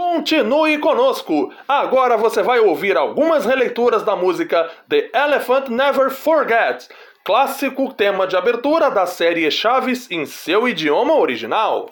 Continue conosco! Agora você vai ouvir algumas releituras da música The Elephant Never Forgets, clássico tema de abertura da série Chaves em seu idioma original.